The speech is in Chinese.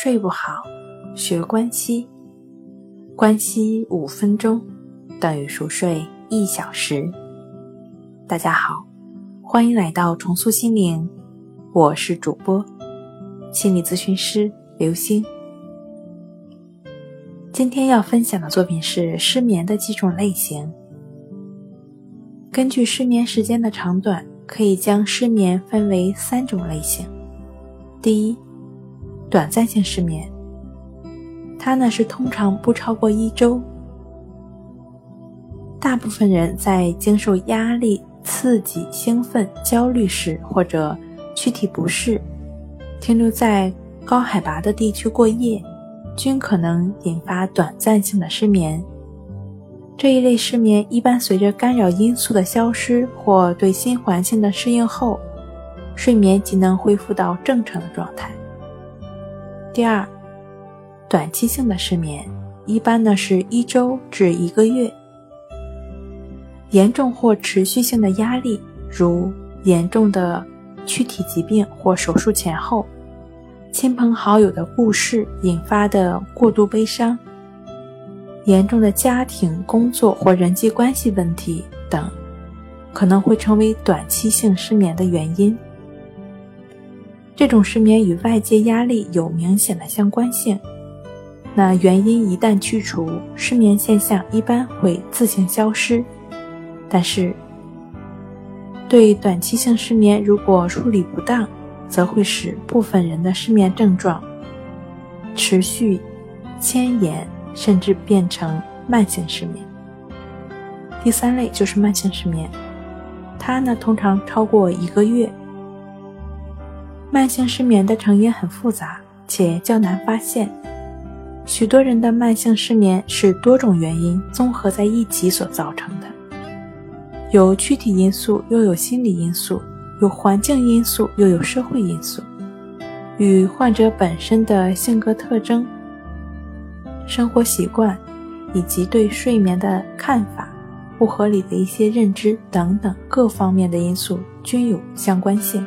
睡不好，学关息，关息五分钟等于熟睡一小时。大家好，欢迎来到重塑心灵，我是主播心理咨询师刘星。今天要分享的作品是失眠的几种类型。根据失眠时间的长短，可以将失眠分为三种类型。第一，短暂性失眠，它呢是通常不超过一周。大部分人在经受压力、刺激、兴奋、焦虑时，或者躯体不适，停留在高海拔的地区过夜，均可能引发短暂性的失眠。这一类失眠一般随着干扰因素的消失或对新环境的适应后，睡眠即能恢复到正常的状态。第二，短期性的失眠一般呢是一周至一个月。严重或持续性的压力，如严重的躯体疾病或手术前后，亲朋好友的故事引发的过度悲伤。严重的家庭、工作或人际关系问题等，可能会成为短期性失眠的原因。这种失眠与外界压力有明显的相关性。那原因一旦去除，失眠现象一般会自行消失。但是，对短期性失眠如果处理不当，则会使部分人的失眠症状持续牵延。甚至变成慢性失眠。第三类就是慢性失眠，它呢通常超过一个月。慢性失眠的成因很复杂，且较难发现。许多人的慢性失眠是多种原因综合在一起所造成的，有躯体因素，又有心理因素，有环境因素，又有社会因素，与患者本身的性格特征。生活习惯，以及对睡眠的看法、不合理的一些认知等等各方面的因素均有相关性。